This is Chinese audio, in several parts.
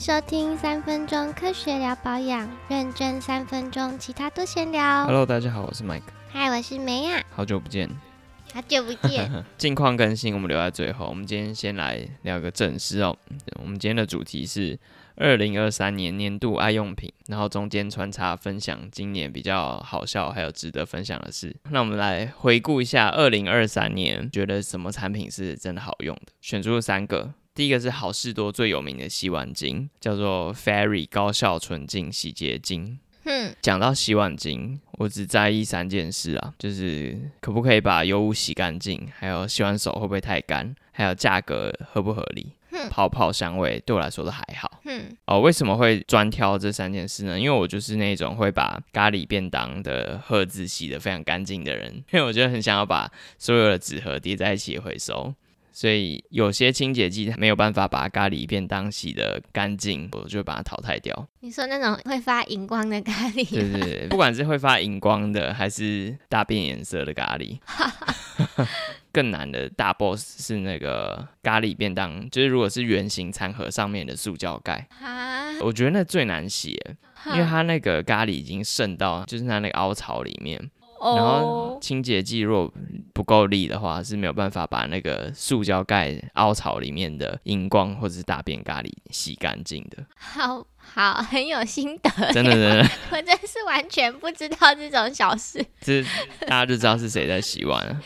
迎收听三分钟科学聊保养，认真三分钟，其他都闲聊。Hello，大家好，我是 Mike，嗨，我是梅亚，好久不见。好久不见。近况更新我们留在最后，我们今天先来聊个正事哦。我们今天的主题是二零二三年年度爱用品，然后中间穿插分享今年比较好笑还有值得分享的事。那我们来回顾一下二零二三年，觉得什么产品是真的好用的？选出了三个。第一个是好事多最有名的洗碗巾，叫做 Fairy 高效纯净洗洁精。哼，讲到洗碗巾，我只在意三件事啊，就是可不可以把油污洗干净，还有洗完手会不会太干，还有价格合不合理，泡泡香味对我来说都还好。嗯，哦，为什么会专挑这三件事呢？因为我就是那种会把咖喱便当的盒子洗得非常干净的人，因为我觉得很想要把所有的纸盒叠在一起回收。所以有些清洁剂没有办法把咖喱便当洗的干净，我就把它淘汰掉。你说那种会发荧光的咖喱吗？对对对，不管是会发荧光的，还是大变颜色的咖喱，更难的大 boss 是那个咖喱便当，就是如果是圆形餐盒上面的塑胶盖，啊，我觉得那最难洗，因为它那个咖喱已经渗到就是它那个凹槽里面，然后哦，清洁剂如果不够力的话，是没有办法把那个塑胶盖凹槽里面的荧光或者是大便咖喱洗干净的，好好，很有心得。真的真的。我真是完全不知道这种小事。这大家就知道是谁在洗碗了。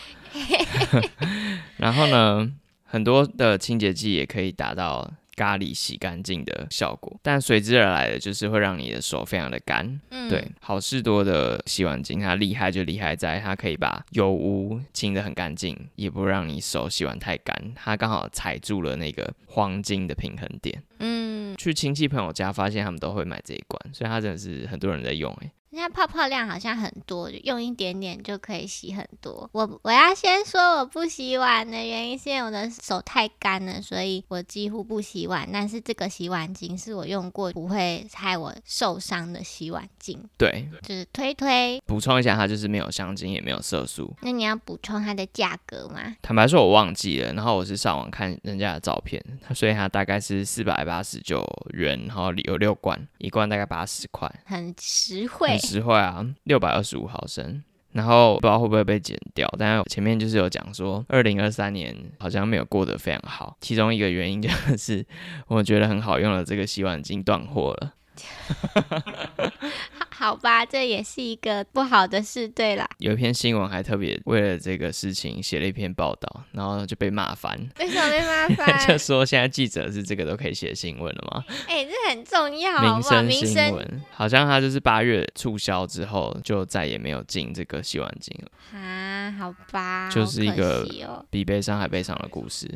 然后呢，很多的清洁剂也可以达到咖喱洗干净的效果，但随之而来的就是会让你的手非常的干。嗯，对，好事多的洗碗巾，它厉害就厉害在它可以把油污清得很干净，也不让你手洗完太干，它刚好踩住了那个黄金的平衡点。嗯，去亲戚朋友家，发现他们都会买这一罐，所以它真的是很多人在用、欸。人家泡泡量好像很多，用一点点就可以洗很多。我我要先说我不洗碗的原因是因为我的手太干了，所以我几乎不洗碗。但是这个洗碗巾是我用过不会害我受伤的洗碗巾，对，就是推推。补充一下，它就是没有香精，也没有色素。那你要补充它的价格吗？坦白说，我忘记了。然后我是上网看人家的照片，所以它大概是四百八十九元，然后有六罐，一罐大概八十块，很实惠实惠啊，六百二十五毫升。然后不知道会不会被剪掉，但是前面就是有讲说，二零二三年好像没有过得非常好，其中一个原因就是我觉得很好用的这个洗碗巾断货了。好好吧，这也是一个不好的事。对啦，有一篇新闻还特别为了这个事情写了一篇报道，然后就被骂翻，为什么被骂翻 就烦？说现在记者是这个都可以写新闻了吗？哎、这很重要，好民不好？生新闻，好像他就是八月促销之后就再也没有进这个洗碗巾了，啊，好吧，就是一个。比悲伤还悲伤的故事。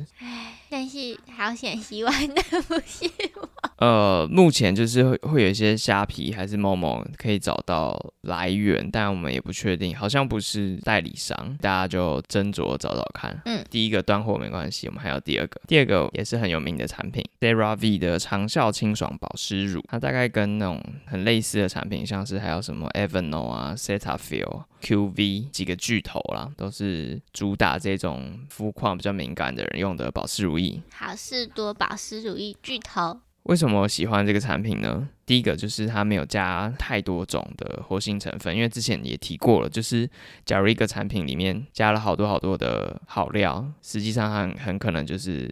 但是好险洗碗的不是我。呃，目前就是会会有一些虾皮还是某某可以找到来源，但我们也不确定，好像不是代理商，大家就斟酌找找看。嗯，第一个断货没关系，我们还有第二个，第二个也是很有名的产品，CeraVe 的长效清爽保湿乳，它大概跟那种很类似的产品，像是还有什么 Aveeno 啊、Cetaphil、QV 几个巨头啦，都是主打这种肤况比较敏感的人用的保湿乳液。好事多保湿乳液巨头，为什么我喜欢这个产品呢？第一个就是它没有加太多种的活性成分，因为之前也提过了，就是假如一个产品里面加了好多好多的好料，实际上很很可能就是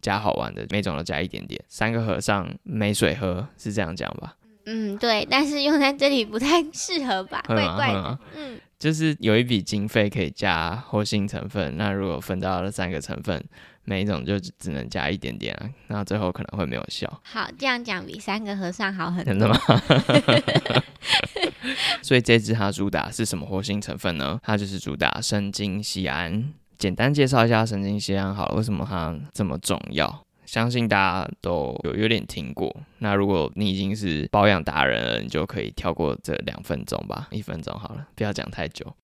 加好玩的，每种都加一点点。三个和尚没水喝，是这样讲吧？嗯，对，但是用在这里不太适合吧，怪怪的。嗯，就是有一笔经费可以加活性成分，那如果分到了三个成分，每一种就只只能加一点点啊，那最后可能会没有效。好，这样讲比三个和尚好很多。真的吗？所以这支它主打是什么活性成分呢？它就是主打神经酰胺。简单介绍一下神经酰胺好了，为什么它这么重要？相信大家都有有点听过。那如果你已经是保养达人了，你就可以跳过这两分钟吧，一分钟好了，不要讲太久。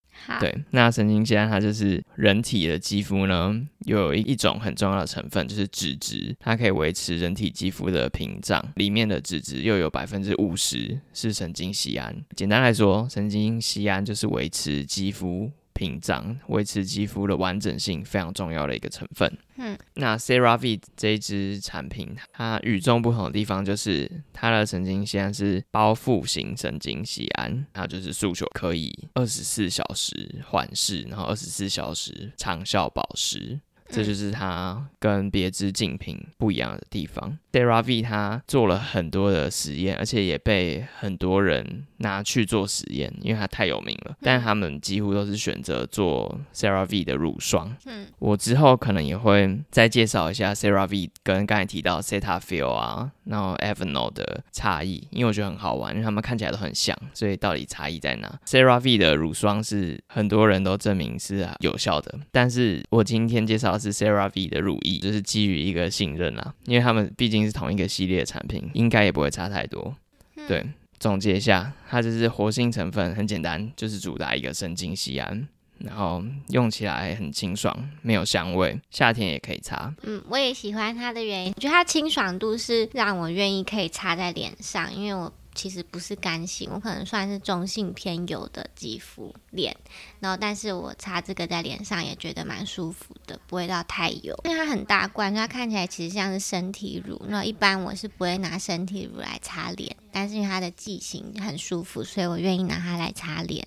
对，那神经酰胺它就是人体的肌肤呢，又有一一种很重要的成分，就是脂质，它可以维持人体肌肤的屏障。里面的脂质又有百分之五十是神经酰胺。简单来说，神经酰胺就是维持肌肤屏障，维持肌肤的完整性非常重要的一个成分。嗯，那 CeraVe 这一支产品，它与众不同的地方就是它的神经酰胺是包覆型神经酰胺，它就是诉求可以二十四小时缓释，然后二十四小时长效保湿。这就是它跟别支竞品不一样的地方。CeraVe 它做了很多的实验，而且也被很多人拿去做实验，因为它太有名了。但他们几乎都是选择做 CeraVe 的乳霜。嗯，我之后可能也会再介绍一下 CeraVe 跟刚才提到 Cetaphil 啊，然后 Avenol 的差异，因为我觉得很好玩，因为他们看起来都很像，所以到底差异在哪？CeraVe 的乳霜是很多人都证明是有效的，但是我今天介绍的是 CeraVe 的乳液，就是基于一个信任啦，因为他们毕竟是同一个系列的产品，应该也不会差太多。对，总结一下，它就是活性成分很简单，就是主打一个神经酰胺，然后用起来很清爽，没有香味，夏天也可以擦。嗯，我也喜欢它的原因，我觉得它清爽度是让我愿意可以擦在脸上，因为我其实不是干性，我可能算是中性偏油的肌肤脸，然后但是我擦这个在脸上也觉得蛮舒服的，不会到太油，因为它很大罐，它看起来其实像是身体乳，那一般我是不会拿身体乳来擦脸，但是因为它的剂型很舒服，所以我愿意拿它来擦脸。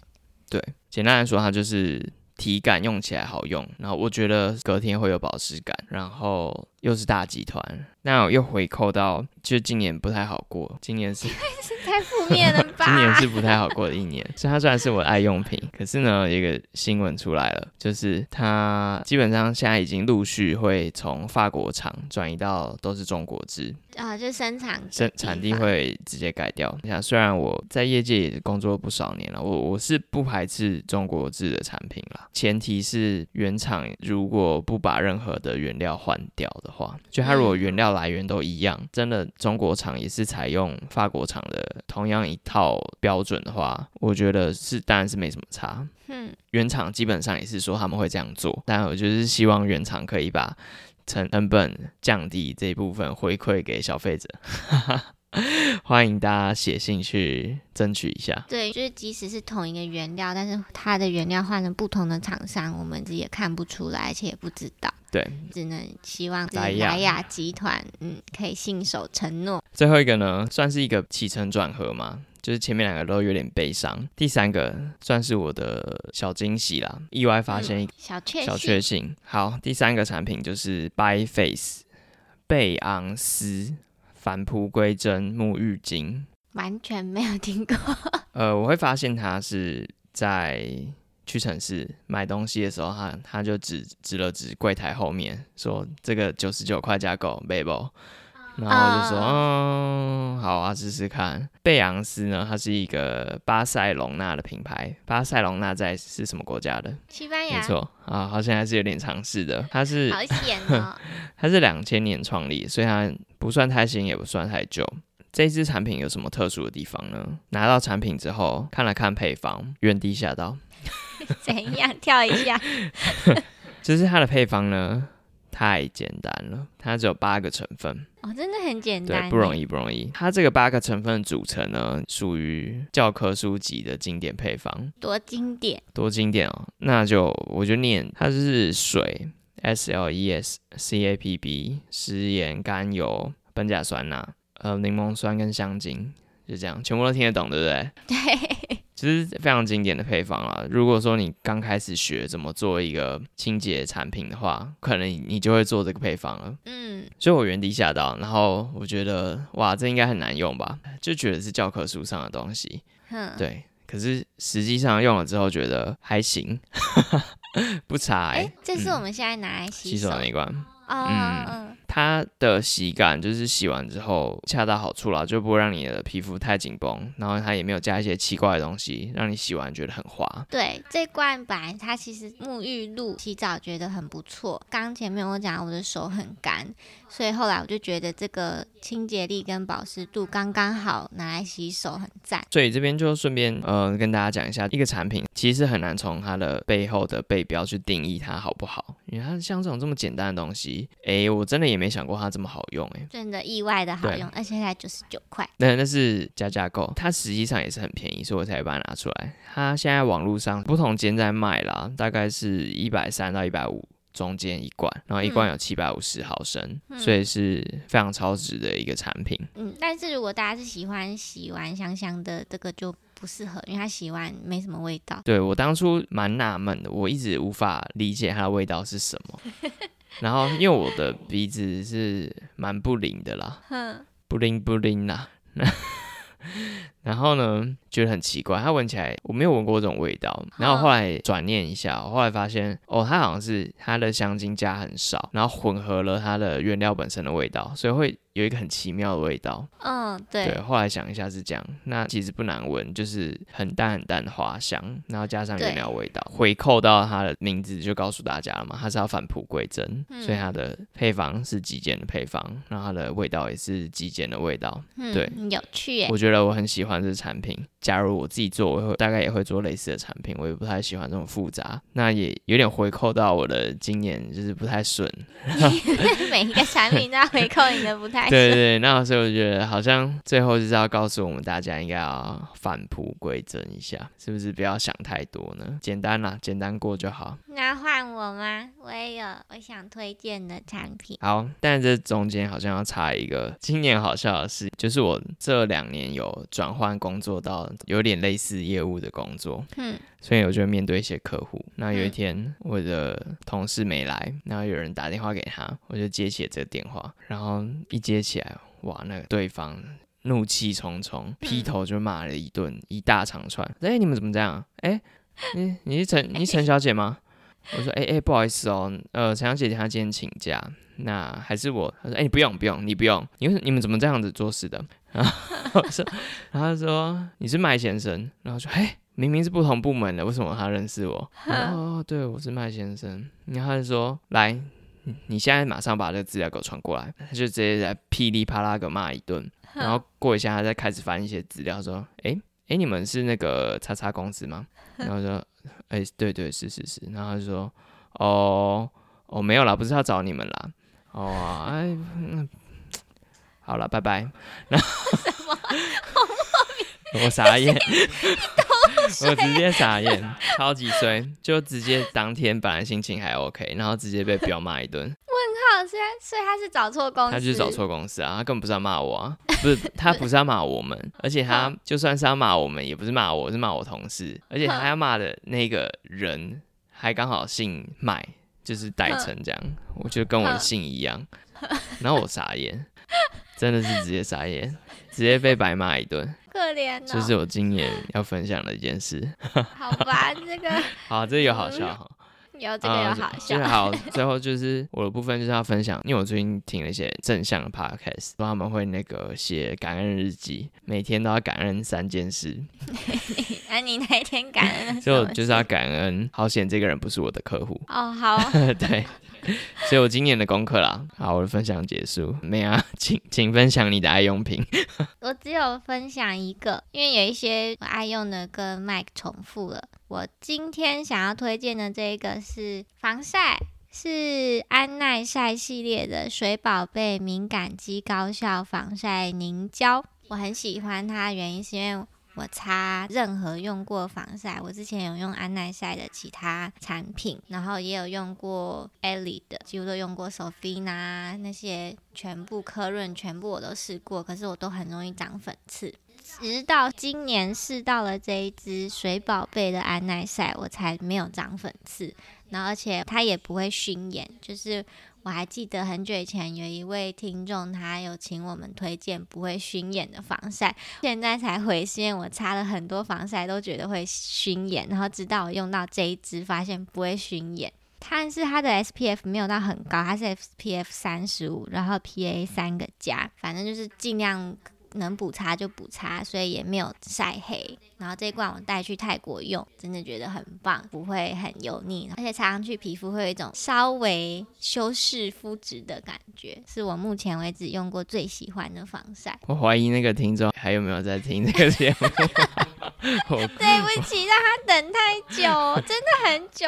对，简单来说，它就是体感用起来好用，然后我觉得隔天会有保湿感，然后又是大集团，那我又回扣到，就今年不太好过，今年是 太负面了吧？今年是不太好过的一年，所以它虽然是我的爱用品，可是呢，有一个新闻出来了，就是它基本上现在已经陆续会从法国厂转移到都是中国制，啊、就生产生产地会直接改掉。你想，虽然我在业界也工作了不少年了，我我是不排斥中国制的产品啦，前提是原厂如果不把任何的原料换掉的话，就它如果原料来源都一样，真的中国厂也是采用法国厂的同样一套标准的话，我觉得是当然是没什么差。嗯，原厂基本上也是说他们会这样做，但我就是希望原厂可以把成成本降低这一部分回馈给消费者。欢迎大家写信去争取一下。对，就是即使是同一个原料，但是它的原料换了不同的厂商，我们自己也看不出来，而且也不知道，对，只能希望是莱雅雅集团，嗯，可以信守承诺。最后一个呢，算是一个起承转合嘛，就是前面两个都有点悲伤，第三个算是我的小惊喜啦，意外发现一个小确小确幸。好，第三个产品就是 By Face 贝昂斯返璞归真沐浴巾。完全没有听过。呃，我会发现它是在屈臣氏买东西的时候，他他就指指了指柜台后面，说这个九十九块加购 b a b e 然后我就说，嗯，好啊，试试看。贝昂斯呢，它是一个巴塞隆纳的品牌。巴塞隆纳在是什么国家的？西班牙，没错啊，好像还是有点尝试的。它是好险哦。它是两千年创立，所以它不算太新，也不算太旧。这支产品有什么特殊的地方呢？拿到产品之后，看了看配方，原地吓到。怎样跳一下？就是它的配方呢，太简单了，它只有八个成分，哦，真的很简单，对，不容易。易，不容易。它这个八个成分组成呢，属于教科书级的经典配方，多经典，多经典哦。那就我就念，它是水 S L E S C A P B 食盐、甘油、苯甲酸钠、呃柠檬酸跟香精，就这样，全部都听得懂，对不对？对，其实非常经典的配方啊。如果说你刚开始学怎么做一个清洁产品的话，可能你就会做这个配方了。嗯，所以我原地吓到，然后我觉得哇，这应该很难用吧？就觉得是教科书上的东西，嗯，对。可是实际上用了之后，觉得还行，不差哎、哎，这是我们现在拿来洗手手那一罐，哦，嗯嗯，它的洗感就是洗完之后恰到好处啦，就不会让你的皮肤太紧绷，然后它也没有加一些奇怪的东西，让你洗完觉得很滑。对，这罐本来它其实沐浴露洗澡觉得很不错。刚前面我讲我的手很干，所以后来我就觉得这个清洁力跟保湿度刚刚好，拿来洗手很赞。所以这边就顺便呃跟大家讲一下，一个产品其实很难从它的背后的背标去定义它好不好，因为它像这种这么简单的东西，哎，我真的也没想过它这么好用诶。真的意外的好用，而且才九十九块。那那是加价购，它实际上也是很便宜，所以我才把它拿出来。它现在网络上不同间在卖啦，大概是一百三到一百五中间一罐，然后一罐有七百五十毫升，嗯所以是非常超值的一个产品。嗯，但是如果大家是喜欢洗完香香的，这个就不适合，因为它洗完没什么味道。对我当初蛮纳闷的，我一直无法理解它的味道是什么。然后因为我的鼻子是蛮不灵的啦，不灵不灵啦。然后呢，觉得很奇怪，它闻起来我没有闻过这种味道。然后后来转念一下，我后来发现，哦，它好像是它的香精加很少，然后混合了它的原料本身的味道，所以会有一个很奇妙的味道。嗯，对，对，后来想一下是这样，那其实不难闻，就是很淡很淡的花香，然后加上原料味道，回扣到它的名字就告诉大家了嘛，它是要返璞归真，嗯所以它的配方是极简的配方，然后它的味道也是极简的味道。嗯，对有趣耶。我觉得我很喜欢这产品。假如我自己做，我会大概也会做类似的产品。我也不太喜欢这种复杂，那也有点回扣到我的经验，就是不太顺。每一个产品都要回扣你的不太顺。对对对，那所以我觉得好像最后就是要告诉我们大家，应该要返璞归真一下，是不是？不要想太多呢，简单啦，简单过就好。那换我吗？我也有我想推荐的产品。好，但这中间好像要插一个今年好笑的事，就是我这两年有转换工作到有点类似业务的工作，嗯，所以我就面对一些客户。那有一嗯天我的同事没来，然后有人打电话给他，我就接起了这个电话，然后一接起来，哇，那个对方怒气冲冲，劈头就骂了一顿，一大长串。哎、你们怎么这样？哎、你你是陈你是陈小姐吗？我说，哎、哎、不好意思哦，呃，陈小姐她今天请假，那还是我。他说，哎、你不用不用，你不用，你为你们怎么这样子做事的？然后我说，然后他说你是麦先生，然后说，哎、明明是不同部门的，为什么他认识我？哦，对，我是麦先生。然后他就说，来，你现在马上把这个资料给我传过来。他就直接在噼里啪啦给骂一顿，然后过一下他再开始翻一些资料，说，哎、哎、你们是那个叉叉公司吗？然后说，哎、对对是是是。然后他就说，哦哦没有啦，不是要找你们啦。哦，哎，好了，拜拜。然后什么？我傻眼，我直接傻眼，超级衰，就直接当天本来心情还 OK，然后直接被彪骂一顿。问号，所以所以他是找错公司，他就是找错公司啊，他根本不是要骂我啊，不是他不是要骂我们，而且他就算是要骂我们，也不是骂我，是骂我同事，而且他要骂的那个人还刚好姓麦，就是代称这样，我觉得跟我的姓一样，然后我傻眼，真的是直接傻眼，直接被白骂一顿，可怜哦。这是我今年要分享的一件事。好吧，这个 好，这个有好笑哈。有这个有好笑就是。好，最后就是我的部分就是要分享，因为我最近听了一些正向的 podcast，说他们会那个写感恩日记，每天都要感恩三件事，那、你那一天感恩了什么所以我就是要感恩，好险这个人不是我的客户，哦，好，对，所以我今年的功课啦，好，我的分享结束，没啊，请请分享你的爱用品，我只有分享一个，因为有一些我爱用的跟 Mike 重复了。我今天想要推荐的这一个是防晒，是安耐晒系列的水宝贝敏感肌高效防晒凝胶。我很喜欢它，原因是因为我擦任何用过防晒，我之前有用安耐晒的其他产品，然后也有用过 Ellie 的，几乎都用过 Sofina 那些，全部科润全部我都试过，可是我都很容易长粉刺。直到今年试到了这一支水宝贝的安耐晒，我才没有长粉刺，然后而且它也不会熏眼，就是我还记得很久以前有一位听众，他有请我们推荐不会熏眼的防晒，现在才回是因为我擦了很多防晒都觉得会熏眼，然后直到我用到这一支，发现不会熏眼。但是它的 SPF 没有到很高，它是 SPF 三十五，然后 PA 三个加，反正就是尽量能补擦就补擦，所以也没有晒黑。然后这一罐我带去泰国用，真的觉得很棒，不会很油腻，而且擦上去皮肤会有一种稍微修饰肤质的感觉，是我目前为止用过最喜欢的防晒。我怀疑那个听众还有没有在听这个节目，对不起，让他等太久，真的很久，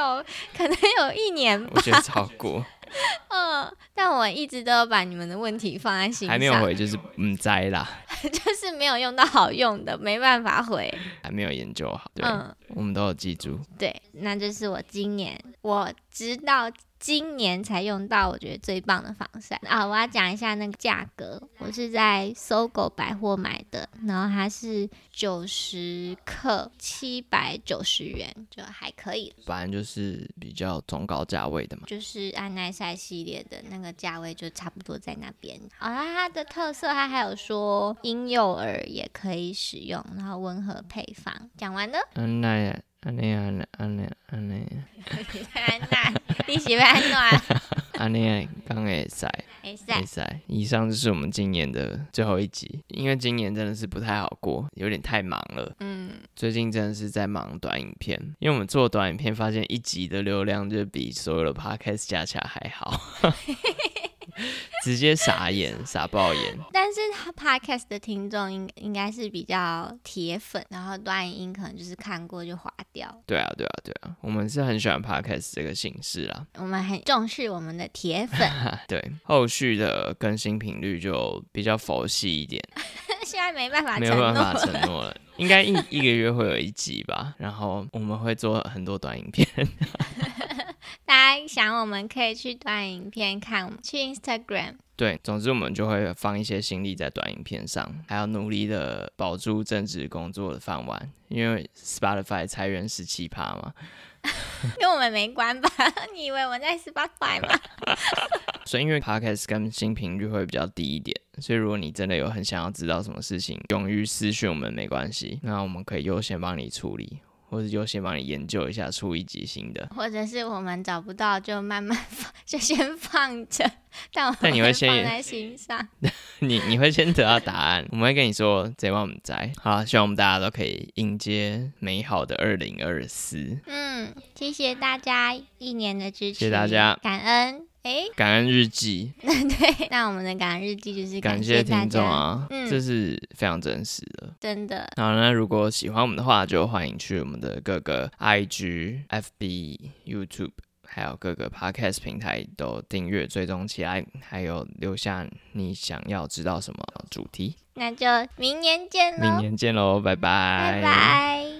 可能有一年吧。我觉得超过。嗯，但我一直都有把你们的问题放在心上，还没有回就是嗯摘啦，就是没有用到好用的，没办法回。还没有研究好。对，嗯，我们都有记住。对，那就是我今年我知道今年才用到，我觉得最棒的防晒啊！我要讲一下那个价格，我是在搜狗百货买的，然后它是九十克七百九十元，就还可以，反正就是比较中高价位的嘛。就是安耐晒系列的那个价位就差不多在那边。好啦，它的特色它还有说婴幼儿也可以使用，然后温和配方。讲完了，安奈安尼安尼安尼安尼安娜，你喜欢安娜？安奈刚会塞没赛会。塞。以上就是我们今年的最后一集，因为今年真的是不太好过，有点太忙了。嗯，最近真的是在忙短影片，因为我们做短影片，发现一集的流量就比所有的 podcast 加起来还好，直接傻眼，傻爆眼。但是他 podcast 的听众应应该是比较铁粉，然后短影音可能就是看过就划掉。对啊，对啊，对啊，我们是很喜欢 podcast 这个形式啦。我们很重视我们的铁粉，对，后续的更新频率就比较佛系一点，现在没办法没有办法承。诺了。应该一一个月会有一集吧，然后我们会做很多短影片。大家想我们可以去短影片看，我们去 Instagram。对，总之我们就会放一些心力在短影片上，还要努力的保住正职工作的饭碗，因为 Spotify 裁员十七趴嘛，跟我们没关吧？你以为我在 Spotify 吗？所以因为 Podcast 更新频率会比较低一点，所以如果你真的有很想要知道什么事情，勇于私讯我们没关系，那我们可以优先帮你处理，或者优先帮你研究一下出一集新的。或者是我们找不到就慢慢放，就先放着，但我但你会先放在心上。你你会先得到答案，我们会跟你说这晚我们在。好，希望我们大家都可以迎接美好的二零二四，嗯，谢谢大家一年的支持，谢谢大家感恩。诶，感恩日记，对，那我们的感恩日记就是感谢听众，啊，嗯。这是非常真实的。真的，好，那如果喜欢我们的话，就欢迎去我们的各个 IG、FB、YouTube，还有各个 Podcast 平台都订阅追踪起来，还有留下你想要知道什么主题。那就明年见喽，明年见喽，拜。拜拜。